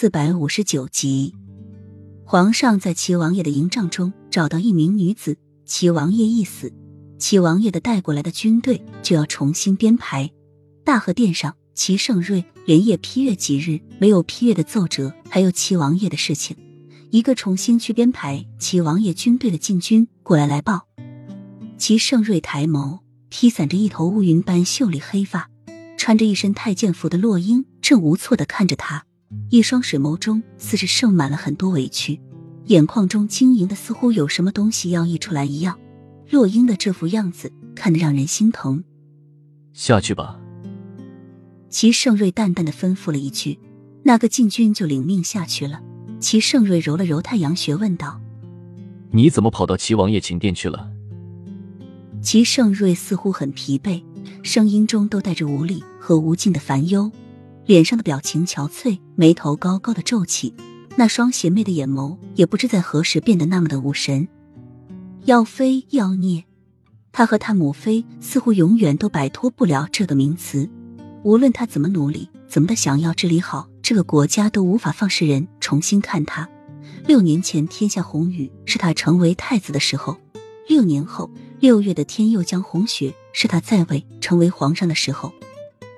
四百五十九集，皇上在齐王爷的营帐中找到一名女子。齐王爷一死，齐王爷的带过来的军队就要重新编排。大和殿上，齐盛瑞连夜批阅几日没有批阅的奏折，还有齐王爷的事情，一个重新去编排齐王爷军队的禁军过来来报。齐盛瑞抬眸，披散着一头乌云般秀丽黑发，穿着一身太监服的洛英。正无措的看着他，一双水眸中似是盛满了很多委屈，眼眶中晶莹的似乎有什么东西要溢出来一样。洛英的这副样子看得让人心疼。下去吧。齐盛瑞淡淡的吩咐了一句，那个禁军就领命下去了。齐盛瑞揉了揉太阳穴，问道：“你怎么跑到齐王爷寝殿去了？”齐盛瑞似乎很疲惫，声音中都带着无力和无尽的烦忧。脸上的表情憔悴，眉头高高的皱起，那双邪魅的眼眸也不知在何时变得那么的无神。妖妃、妖孽，他和他母妃似乎永远都摆脱不了这个名词。无论他怎么努力，怎么的想要治理好这个国家，都无法放世人重新看他。六年前天下红雨是他成为太子的时候，六年后六月的天又将红雪是他在位成为皇上的时候。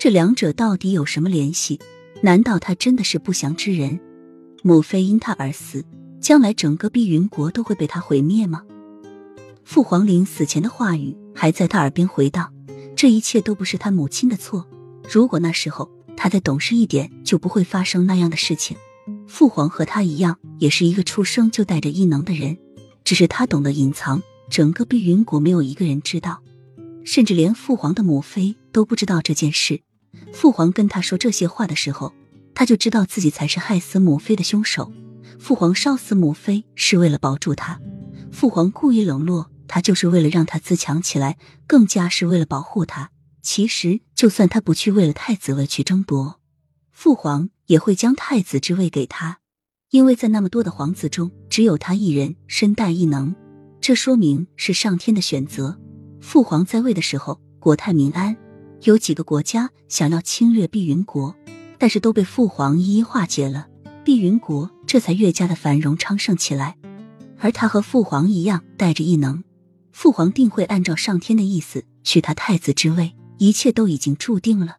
这两者到底有什么联系？难道他真的是不祥之人？母妃因他而死，将来整个碧云国都会被他毁灭吗？父皇临死前的话语还在他耳边回荡，这一切都不是他母亲的错。如果那时候他再懂事一点，就不会发生那样的事情。父皇和他一样，也是一个出生就带着异能的人，只是他懂得隐藏，整个碧云国没有一个人知道，甚至连父皇的母妃都不知道这件事。父皇跟他说这些话的时候，他就知道自己才是害死母妃的凶手。父皇烧死母妃是为了保住他，父皇故意冷落他，就是为了让他自强起来，更加是为了保护他。其实，就算他不去为了太子位去争夺，父皇也会将太子之位给他，因为在那么多的皇子中，只有他一人身带异能，这说明是上天的选择。父皇在位的时候，国泰民安。有几个国家想要侵略碧云国，但是都被父皇一一化解了，碧云国这才越加的繁荣昌盛起来。而他和父皇一样带着异能，父皇定会按照上天的意思取他太子之位，一切都已经注定了。